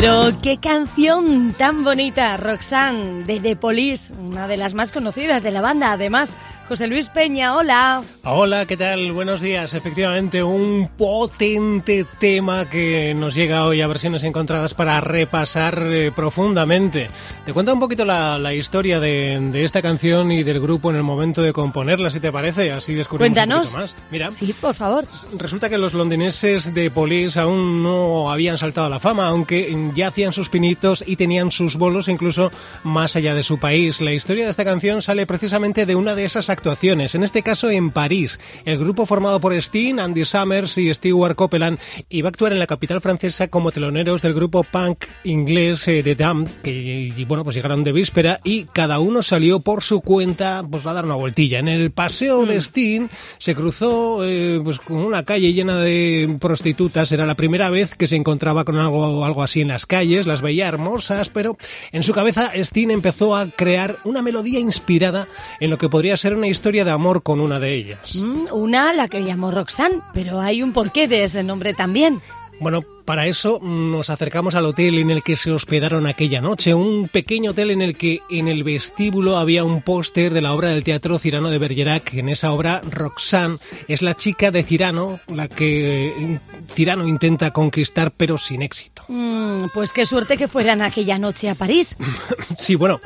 Pero qué canción tan bonita, Roxanne, de The Police, una de las más conocidas de la banda, además José Luis Peña, hola. Hola, ¿qué tal? Buenos días. Efectivamente, un potente tema que nos llega hoy a versiones encontradas para repasar eh, profundamente. Te cuento un poquito la, historia de, esta canción y del grupo en el momento de componerla, si te parece, así descubrimos un poquito más. Mira, sí, por favor. Resulta que los londineses de Police aún no habían saltado a la fama, aunque ya hacían sus pinitos y tenían sus bolos incluso más allá de su país. La historia de esta canción sale precisamente de una de esas actuaciones, en este caso en París. El grupo formado por Steen, Andy Summers y Stewart Copeland iba a actuar en la capital francesa como teloneros del grupo punk inglés de eh, Damned, que y, bueno, pues llegaron de víspera y cada uno salió por su cuenta, pues a dar una vueltilla. En el paseo de mm. Steen se cruzó eh, pues con una calle llena de prostitutas, era la primera vez que se encontraba con algo, algo así en las calles, las veía hermosas, pero en su cabeza Steen empezó a crear una melodía inspirada en lo que podría ser una historia de amor con una de ellas. Mm, una, la que llamó Roxanne, pero hay un porqué de ese nombre también. Bueno, para eso nos acercamos al hotel en el que se hospedaron aquella noche, un pequeño hotel en el que en el vestíbulo había un póster de la obra del teatro Cirano de Bergerac. En esa obra, Roxanne es la chica de Cirano, la que Cirano intenta conquistar pero sin éxito. Mm, pues qué suerte que fueran aquella noche a París. sí, bueno.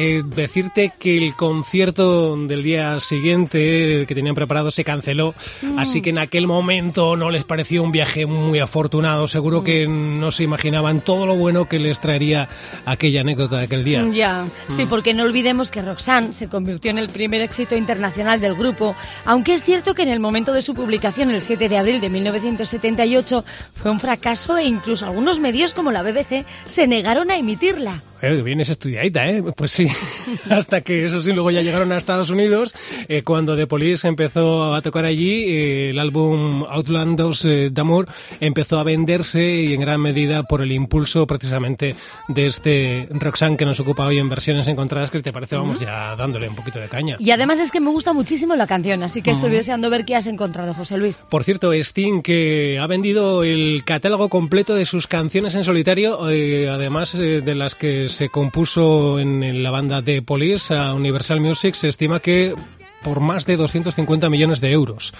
Eh, decirte que el concierto del día siguiente que tenían preparado se canceló, mm. así que en aquel momento no les pareció un viaje muy afortunado. Seguro que mm. no se imaginaban todo lo bueno que les traería aquella anécdota de aquel día. Ya, sí, mm. porque no olvidemos que Roxanne se convirtió en el primer éxito internacional del grupo, aunque es cierto que en el momento de su publicación, el 7 de abril de 1978, fue un fracaso e incluso algunos medios como la BBC se negaron a emitirla. Eh, vienes estudiadita, ¿eh? Pues sí. Hasta que eso sí, luego ya llegaron a Estados Unidos. Eh, cuando The Police empezó a tocar allí, eh, el álbum Outlandos eh, d'Amour empezó a venderse y en gran medida por el impulso precisamente de este Roxanne que nos ocupa hoy en versiones encontradas, que te parece, vamos ya dándole un poquito de caña. Y además es que me gusta muchísimo la canción, así que estoy deseando ver qué has encontrado, José Luis. Por cierto, Sting, que ha vendido el catálogo completo de sus canciones en solitario, además de las que se compuso en, la banda de Police a Universal Music, se estima que por más de 250 millones de euros.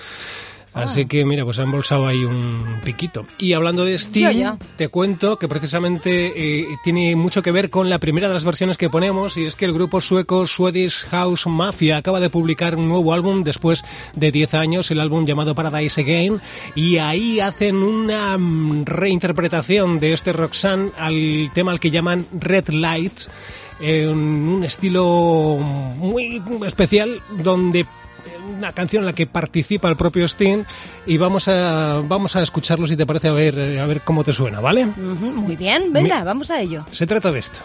Así que mira, pues ha embolsado ahí un piquito. Y hablando de Steam, te cuento que precisamente eh, tiene mucho que ver con la primera de las versiones que ponemos y es que el grupo sueco Swedish House Mafia acaba de publicar un nuevo álbum después de 10 años, el álbum llamado Paradise Again, y ahí hacen una reinterpretación de este Roxanne al tema al que llaman Red Lights en un estilo muy especial donde una canción en la que participa el propio Sting y vamos a vamos a escucharlo si te parece a ver a ver cómo te suena, ¿vale? muy bien, venga, vamos a ello. Se trata de esto.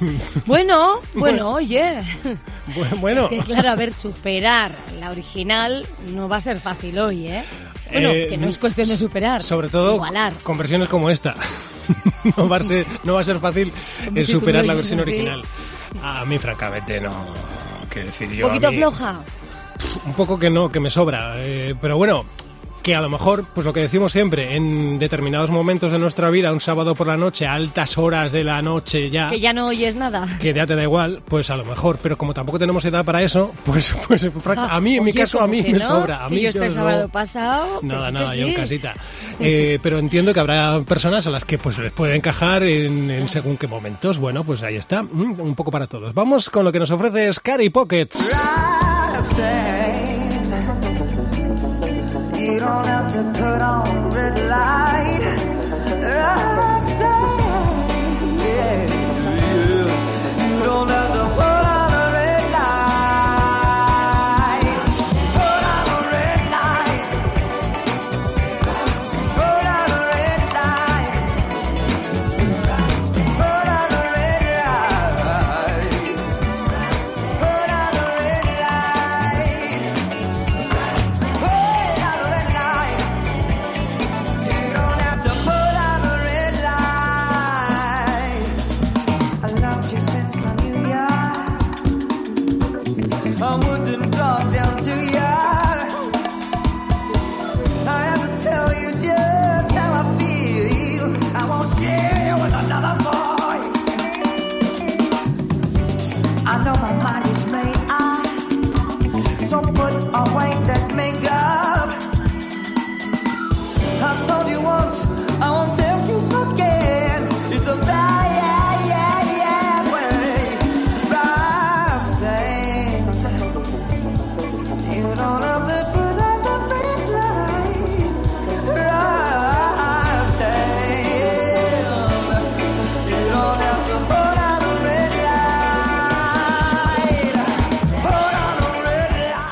Bueno, bueno, oye. Bueno. Es que claro, a ver, superar la original no va a ser fácil hoy, ¿eh? Bueno, eh, que no es cuestión de superar. Sobre todo con versiones como esta. no, va a ser, no va a ser fácil superar la versión original. A mí, francamente, no. ¿Qué decir yo? ¿Un poquito floja? Un poco que no, que me sobra. Eh, pero bueno, que a lo mejor, pues lo que decimos siempre, en determinados momentos de nuestra vida, un sábado por la noche, a altas horas de la noche ya... Que ya no oyes nada. Que ya te da igual, pues a lo mejor, pero como tampoco tenemos edad para eso, pues, pues a mí, en mi caso, a mí me sobra. A mí yo este sábado pasado... Nada, nada, yo en casita. Eh, pero entiendo que habrá personas a las que pues les puede encajar en, según qué momentos. Bueno, pues ahí está, mm, un poco para todos. Vamos con lo que nos ofrece Scary Pockets. You don't have to put on red light.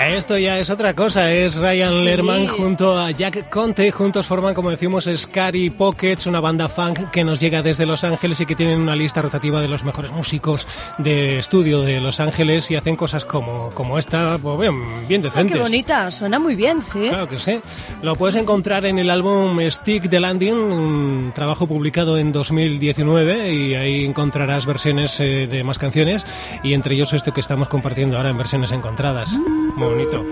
Esto ya es otra cosa, es Ryan Lerman junto a Jack Conte, juntos forman, como decimos, Scary Pockets, una banda funk que nos llega desde Los Ángeles y que tienen una lista rotativa de los mejores músicos de estudio de Los Ángeles y hacen cosas como, como esta, pues bien, bien decentes. qué bonita, suena muy bien, sí. Claro que sí. Lo puedes encontrar en el álbum Stick the Landing, un trabajo publicado en 2019 y ahí encontrarás versiones eh, de más canciones y entre ellos esto que estamos compartiendo ahora en versiones encontradas. Muy bonito.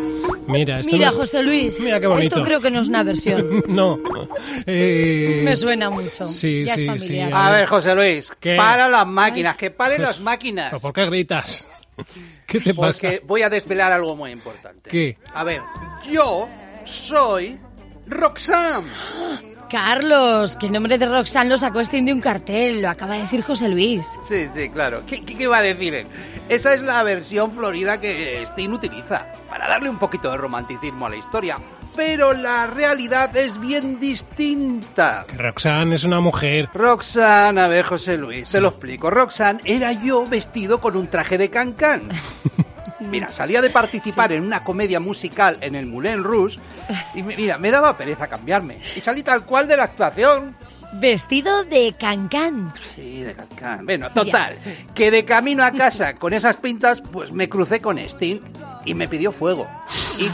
Mira, esto Mira José Luis. Mira qué bonito. Esto creo que no es una versión. no. Eh, Me suena mucho. Sí, sí, sí. A ver, José Luis, para las máquinas, que paren las máquinas. ¿Por qué gritas? ¿Qué te pasa? Porque voy a desvelar algo muy importante. ¿Qué? A ver, yo soy Roxanne. Carlos, que el nombre de Roxanne lo sacó Sting de un cartel, lo acaba de decir José Luis. Sí, sí, claro. ¿Qué, qué, va a decir él? Esa es la versión florida que Sting utiliza para darle un poquito de romanticismo a la historia. Pero la realidad es bien distinta. Roxanne es una mujer. Roxanne, a ver, José Luis, te lo explico. Roxanne era yo vestido con un traje de cancán. Mira, salía de participar en una comedia musical en el Moulin Rouge y mira, me daba pereza cambiarme. Y salí tal cual de la actuación. Vestido de cancán. Sí, de cancán. Bueno, total, que de camino a casa con esas pintas, pues me crucé con Sting y me pidió fuego. Y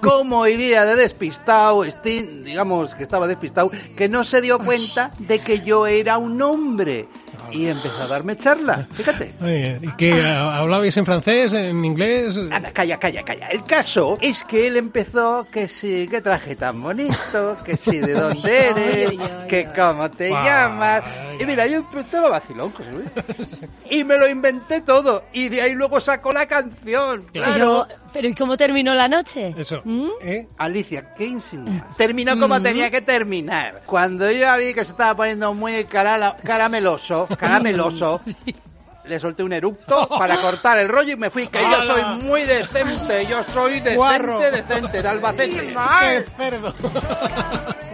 cómo iría de despistado, Sting, digamos que estaba despistado, que no se dio cuenta de que yo era un hombre y empezó a darme charla. Fíjate. Oye, ¿Y qué? ¿Hablabais en francés, en inglés? Ana, calla, calla, calla. El caso es que él empezó que sí, qué traje tan bonito, que sí, de dónde eres, que cómo te llamas. Y mira, yo estaba vacilón, José Luis. Y me lo inventé todo. Y de ahí luego sacó la canción. Claro. Pero, pero ¿y cómo terminó la noche? Eso. ¿Mm? ¿Eh? Alicia, ¿qué insinúas? Terminó como tenía que terminar. Cuando yo vi que se estaba poniendo muy carala- carameloso, carameloso, le solté un eructo para cortar el rollo y me fui, que yo ¡Hala! soy muy decente, yo soy decente, Guarro. decente, de Albacete. ¡Qué cerdo!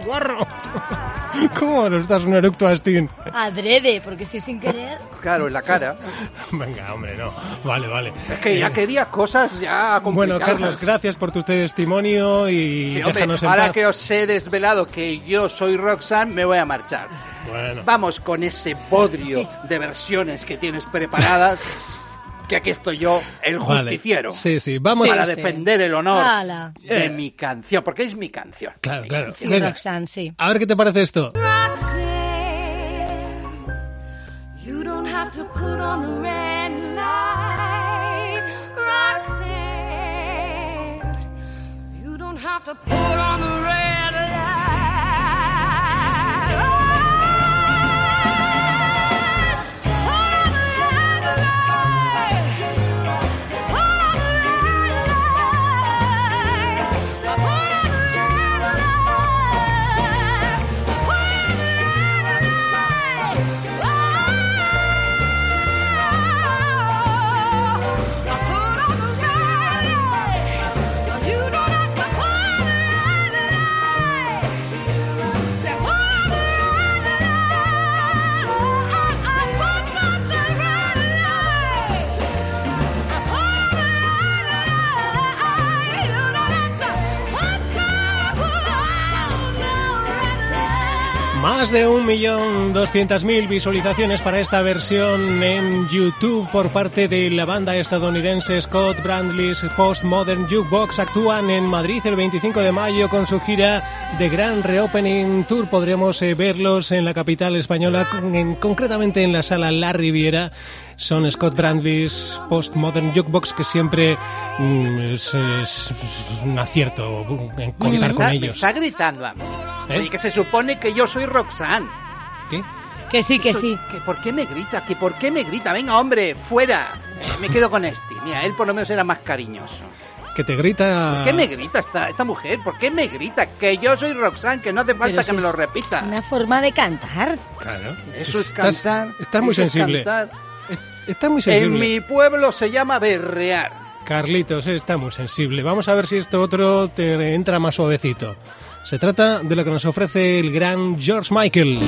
¡Guarro! ¿Cómo nos das un eructo a? Adrede, porque si sin querer. Claro, en la cara. Venga, hombre, no. Vale, vale. Es que ya quería cosas ya Bueno, complicadas. Carlos, gracias por tu testimonio y Sí, hombre, déjanos en ahora paz. que os he desvelado que yo soy Roxanne, me voy a marchar. Bueno. Vamos con ese bodrio de versiones que tienes preparadas, que aquí estoy yo, el Vale. justiciero, Sí, sí, vamos para a... Sí. defender el honor Hala. de Eh. mi canción, porque es mi canción. Claro, claro. Sí, Venga. Roxanne, sí. A ver qué te parece esto. You don't have to put on the red light, Roxanne. You don't have to put on the red light. 1.200.000 visualizaciones para esta versión en YouTube por parte de la banda estadounidense Scott Brandley's Postmodern Jukebox. Actúan en Madrid el 25 de mayo con su gira de Gran Reopening Tour. Podremos eh, verlos en la capital española, con, en, concretamente en la sala La Riviera son Scott Brandley's Postmodern Jukebox que siempre mm, es, es, es, un acierto en contar con ellos. Está gritando a mí. ¿Eh? Oye, que se supone que yo soy Roxanne. ¿Qué? Que sí, que Eso- sí. ¿Que ¿Por qué me grita? ¿Que por qué me grita? Venga, hombre, fuera. Eh, me quedo con este. Mira, él por lo menos era más cariñoso. Que te grita... ¿Por qué me grita esta, esta mujer? ¿Por qué me grita? Que yo soy Roxanne, que no hace falta Pero que me lo es repita. Una forma de cantar. Claro. Eso es Estás- cantar. Estás muy es sensible. Está muy En sensible. mi pueblo se llama berrear. Carlitos, está muy sensible. Vamos a ver si esto otro te entra más suavecito. Se trata de lo que nos ofrece el gran George Michael.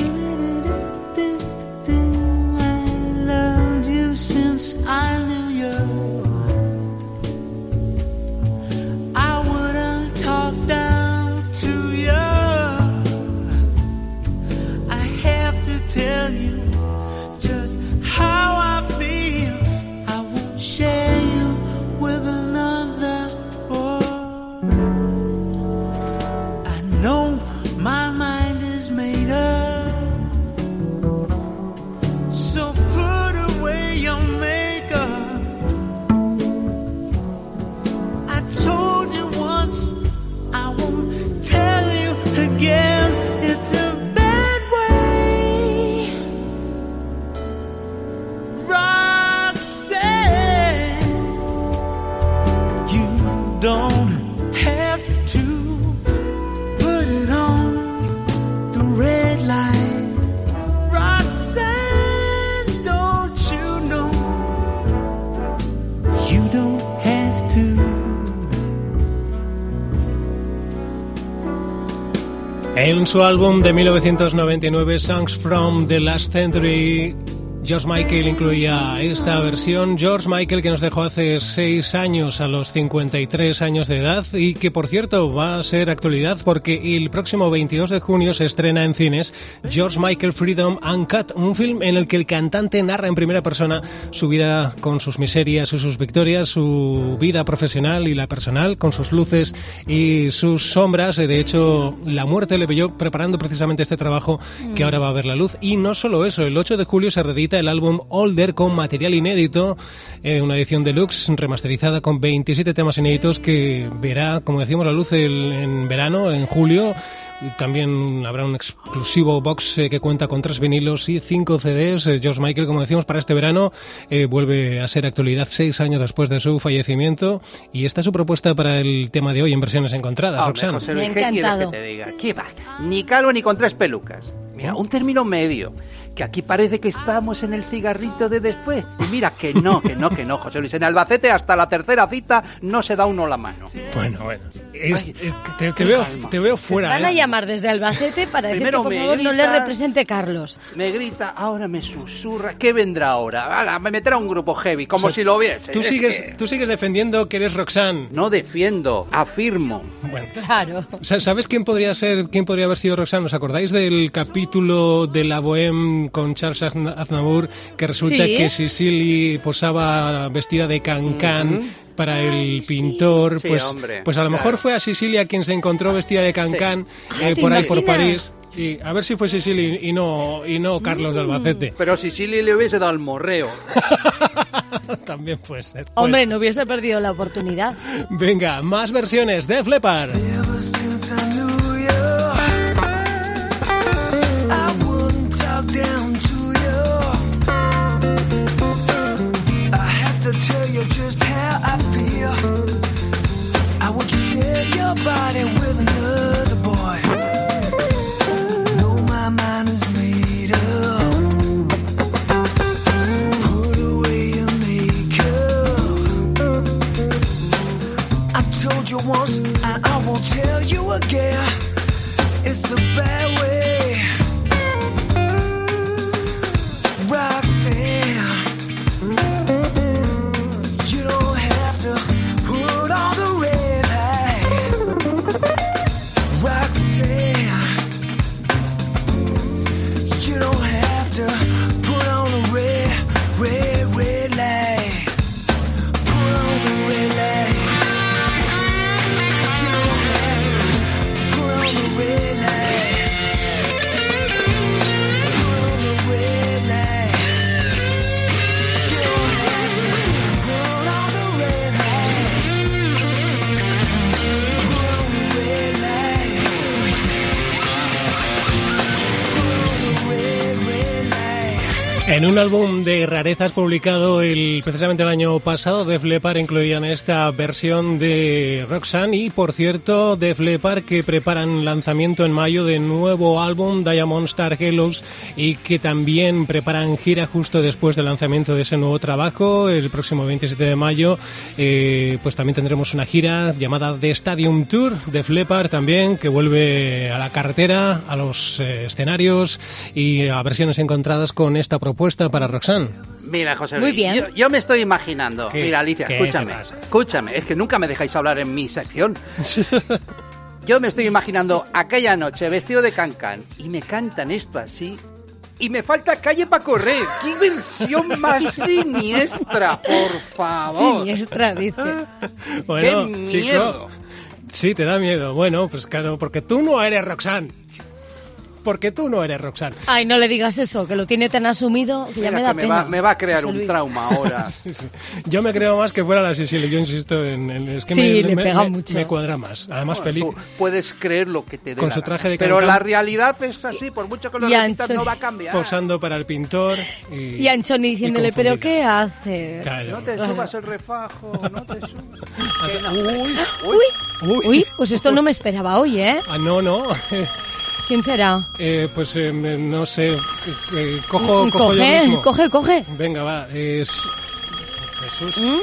En su álbum de 1999, Songs from the Last Century, George Michael incluía esta versión. George Michael que nos dejó hace seis años a los 53 años de edad y que por cierto va a ser actualidad porque el próximo 22 de junio se estrena en cines George Michael Freedom Uncut, un film en el que el cantante narra en primera persona su vida con sus miserias y sus victorias, su vida profesional y la personal, con sus luces y sus sombras. De hecho, la muerte le pilló preparando precisamente este trabajo que ahora va a ver la luz. Y no solo eso, el 8 de julio se el álbum Older con material inédito, eh, una edición deluxe remasterizada con 27 temas inéditos que verá, como decíamos, la luz el- en verano, en julio. También habrá un exclusivo box eh, que cuenta con tres vinilos y cinco CDs. Eh, George Michael, como decíamos, para este verano eh, vuelve a ser actualidad seis años después de su fallecimiento. Y esta es su propuesta para el tema de hoy en versiones encontradas. Hombre, Roxanne. José Luis, ¿qué quieres que encantado. te diga? ¿Qué va? Ni calvo ni con tres pelucas. Mira, un término medio. Que aquí parece que estamos en el cigarrito de después. Y mira, que no, que no, que no, José Luis. En Albacete hasta la tercera cita no se da uno la mano. Bueno, bueno. Es- Ay, es- te, te veo, te veo fuera. Van a ¿eh? llamar desde Albacete para decir que por me favor no le represente Carlos. Me grita, ahora me susurra. ¿Qué vendrá ahora? Ahora, me meterá un grupo heavy, como O sea, si lo viese. Tú Es sigues, que tú sigues defendiendo que eres Roxanne. No defiendo, afirmo. Bueno. Claro. Sa- ¿Sabes quién podría ser, quién podría haber sido Roxanne? ¿Os acordáis del capítulo de la Bohème con Charles Azna- Aznavour que resulta Sí. que Sicily posaba vestida de cancán para el pintor? Sí, pues, hombre, pues a lo claro. mejor fue a Sicilia quien se encontró vestida de cancán Ah, eh, ¿te por ahí por? París. Y a ver si fue Sicily y no y no Carlos de Albacete. Pero si Silly le hubiese dado el morreo. También puede ser. Hombre, no hubiese perdido la oportunidad. Venga, más versiones de Flepar. Everybody will En un álbum de rarezas publicado el, precisamente el año pasado, Def Leppard incluían esta versión de Roxanne y, por cierto, Def Leppard que preparan lanzamiento en mayo de nuevo álbum Diamond Star Halos y que también preparan gira justo después del lanzamiento de ese nuevo trabajo, el próximo 27 de mayo. eh, pues también tendremos una gira llamada The Stadium Tour, Def Leppard también, que vuelve a la carretera, a los eh, escenarios y a versiones encontradas con esta propuesta para Roxanne. Mira, José Muy Luis, bien. Yo, yo me estoy imaginando. ¿Qué? Mira, Alicia, ¿Qué escúchame. Escúchame, es que nunca me dejáis hablar en mi sección. Yo me estoy imaginando aquella noche vestido de cancán y me cantan esto así. Y me falta calle para correr. ¡Qué versión más siniestra! Por favor. Siniestra, dice. Bueno, ¡Qué chico, miedo! sí, te da miedo. Bueno, pues claro, porque tú no eres Roxanne. Porque tú no eres Roxanne. Ay, no le digas eso, que lo tiene tan asumido que ya Mira me que da me pena. va, me va a crear José un Luis. trauma ahora. Sí, sí. Yo me creo más que fuera la Sicilia. Yo insisto en, en- es que Sí, me, le me- pega me- mucho. me cuadra más. Además, feliz. Tú puedes creer lo que te dé Con la su traje de Pero la realidad es así, por mucho que lo repitas, no va a cambiar. posando para el pintor. Y, Y Anchoni diciéndole, y ¿pero qué haces? Claro. No te subas el refajo, no te subas. Uy, Uy, uy. uy, pues esto no me esperaba hoy, ¿eh? Ah, no, no. ¿Quién será? Eh, pues eh, no sé. Eh, cojo, cojo yo coge, mismo. coge, coge. Venga, va. Es... Jesús. ¿Mm?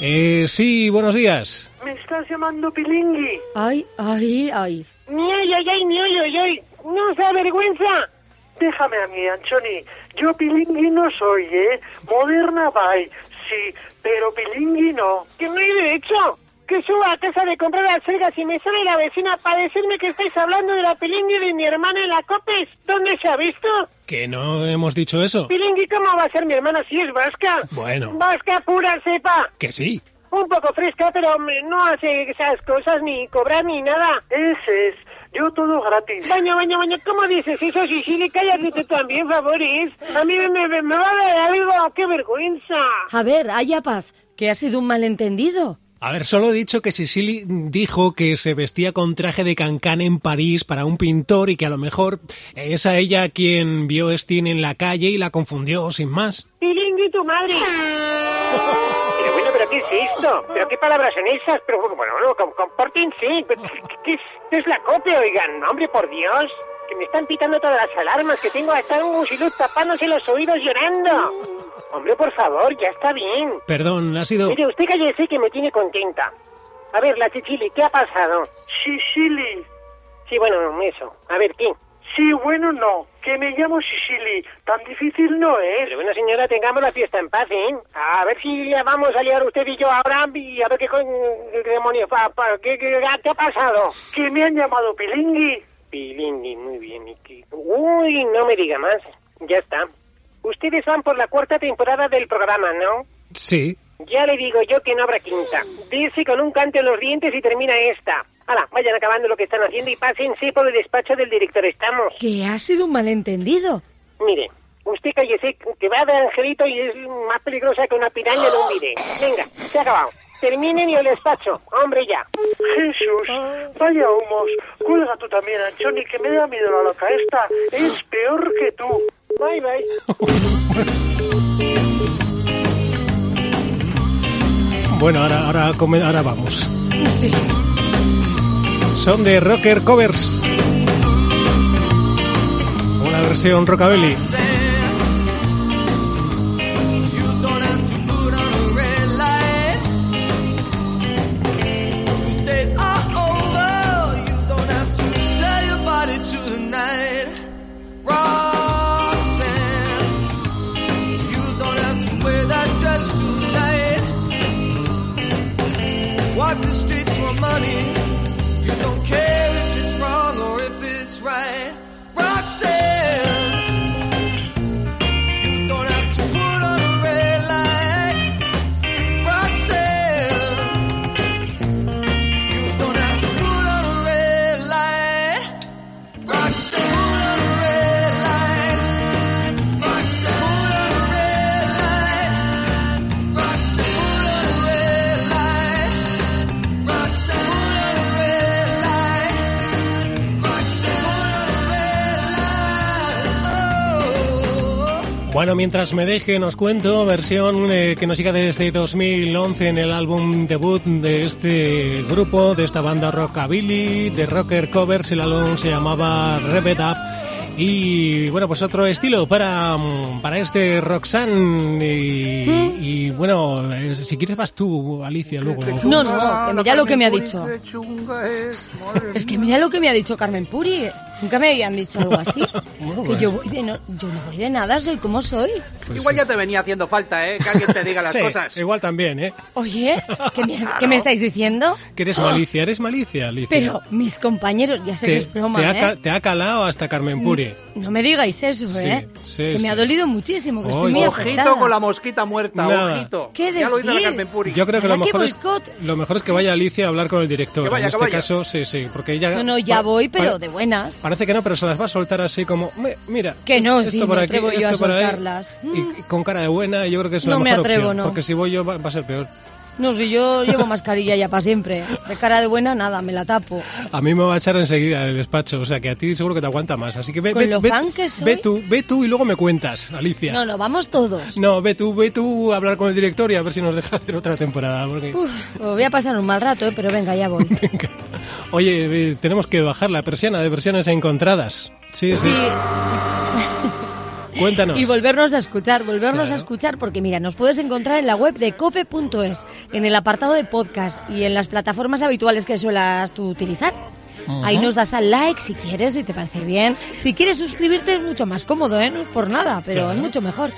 Eh, sí, buenos días. Me estás llamando Pilingui. Ay, ay, ay. Ni ay, ay, ay, ni ay, ay, ay. No se avergüenza. Déjame a mí, Anchoni. Yo pilingui no soy, ¿eh? Moderna bye, sí, pero pilingui no. Que no hay derecho. Que suba a casa de comprar las selgas y me sale la vecina para decirme que estáis hablando de la pilingui de mi hermana en la COPES. ¿Dónde se ha visto? Que no hemos dicho eso. Pilingui, ¿cómo va a ser mi hermana si es vasca? Bueno. Vasca pura cepa. Que sí. Un poco fresca, pero hombre, no hace esas cosas ni cobrar ni nada. Ese es. Yo todo gratis. Baño, baño, baño, ¿cómo dices eso, Sicily? Cállate tú también, favores. A mí me, me, me va a dar algo, qué vergüenza. A ver, haya paz, que ha sido un malentendido. A ver, solo he dicho que Sicily dijo que se vestía con traje de cancán en París para un pintor y que a lo mejor es a ella quien vio a Steen en la calle y la confundió, sin más. Pilingui, tu madre. Pero bueno, ¿pero qué es esto? ¿Pero qué palabras son esas? Pero bueno, com- compórtense. ¿Qué, qué es, qué es la copia, oigan? Hombre, por Dios. Que me están pitando todas las alarmas, que tengo a estar un gusiluz tapándose los oídos llorando. Hombre, por favor, ya está bien. Perdón, ha sido... Mire, usted cállese que me tiene contenta. A ver, la chichili, ¿qué ha pasado? Sicily. Sí, bueno, eso. A ver, ¿qué? Sí, bueno, no. Que me llamo Sicily. Tan difícil no es. Pero bueno, señora, tengamos la fiesta en paz, ¿eh? A ver si ya vamos a liar usted y yo ahora y a ver qué, coño- qué demonios, pa, pa- ¿qué, qué, qué ha pasado? Que me han llamado pilingui. Pilingui, muy bien. ¿y qué? Uy, no me diga más. Ya está. Ustedes van por la cuarta temporada del programa, ¿no? Sí. Ya le digo yo que no habrá quinta. Dice con un canto en los dientes y termina esta. Hala, vayan acabando lo que están haciendo y pásense por el despacho del director. Estamos. Que ha sido un malentendido. Mire, usted cállese, que va de angelito y es más peligrosa que una piraña en un. Venga, se ha acabado. Terminen y el despacho. Hombre, ya. Jesús, vaya humos. Cuelga tú también, Anchoni, que me da miedo la loca esta. Es peor que tú. Bye, bye. Bueno, ahora, ahora, come- ahora vamos. Son de Rocker Covers. Una versión rockabilly. Bueno, mientras me dejen, os cuento, versión eh, que nos llega desde 2011 en el álbum debut de este grupo, de esta banda rockabilly, de rocker covers. El álbum se llamaba Rev Up. Y bueno, pues otro estilo para, mm, para este Roxanne. Y, y, bueno, eh, si quieres vas tú, Alicia, luego. No, no, que mira lo que me ha dicho. Es, madre Es que mira lo que me ha dicho Carmen Puri. Nunca me habían dicho algo así. Bueno, que bueno. yo voy de no, yo no voy de nada, soy como soy. Pues Igual sí. ya te venía haciendo falta, ¿eh? Que alguien te diga las Sí, cosas. igual también, ¿eh? Oye, ¿qué me, qué me estáis diciendo? Que eres malicia, eres malicia, Alicia. Pero mis compañeros, ya sé que te, es broma, te ha, ¿eh? te ha calado hasta Carmen Puri. No me digáis eso, Sí, ¿eh? sí, que sí. me ha dolido muchísimo, que estoy Oye. muy Ojito afectada. con la mosquita muerta, Nada. ojito. ¿Qué ya lo dice la decís? Carmen Puri. Yo creo que lo ¿Verdad que mejor, es, lo mejor es que vaya Alicia a hablar con el director. Que vaya, en que este vaya. caso, sí, sí, porque ella... No, no, ya voy, pero de buenas. Parece que no, pero se las va a soltar así como, "Me- mira, Que no, esto sí, por aquí, yo esto a por ahí". Y, y con cara de buena, yo creo que es la No me mejor atrevo, opción, no. porque si voy yo va, va a ser peor. No, si yo llevo mascarilla ya para siempre. De cara de buena, nada, me la tapo. A mí me va a echar enseguida del despacho, o sea que a ti seguro que te aguanta más. Así que ve, Con ve, lo ve- fan que soy. ve tú, ve tú y luego me cuentas, Alicia. No, no, vamos todos. No, ve tú, ve tú a hablar con el director y a ver si nos deja hacer otra temporada. Porque... Uf, os voy a pasar un mal rato, ¿eh? pero venga, ya voy. Venga. Oye, eh, tenemos que bajar la persiana de versiones encontradas. Sí, sí. Sí, Cuéntanos. y volvernos a escuchar, volvernos Claro. a escuchar, porque mira, nos puedes encontrar en la web de cope.es, en el apartado de podcast y en las plataformas habituales que suelas tú utilizar. Ahí nos das al like si quieres, si te parece bien. Si quieres suscribirte es mucho más cómodo, ¿eh? No es por nada, pero Claro. es mucho mejor.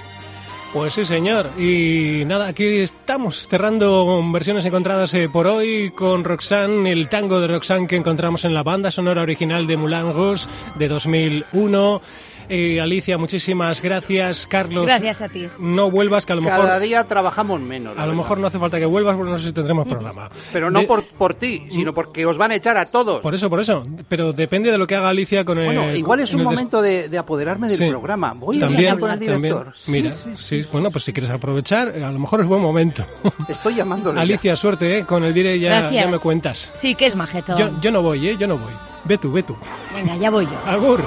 Pues sí, señor. Y nada, aquí estamos cerrando versiones encontradas eh, por hoy con Roxanne, el tango de Roxanne que encontramos en la banda sonora original de Moulin Rouge de 2001. Eh, Alicia, muchísimas gracias. Carlos, Gracias a ti. no vuelvas, que a lo Cada mejor, día trabajamos menos. a lo mejor no hace falta que vuelvas porque no sé si tendremos programa. Pero no De- por, por ti, sino porque os van a echar a todos. Por eso, por eso. Pero depende de lo que haga Alicia con el. Bueno, igual es un des- momento de, de apoderarme del Sí. programa. Voy a También, hablar con el también. director. Sí, Mira, sí, sí, bueno, pues si quieres aprovechar, a lo mejor es buen momento. Estoy llamándole. ya. Alicia, suerte, ¿eh? Con el dire ya, Gracias. ya me cuentas. Sí, que es majeto. Yo, yo no voy, ¿eh? Yo no voy. Ve tú, ve tú. Venga, ya voy yo. Agur.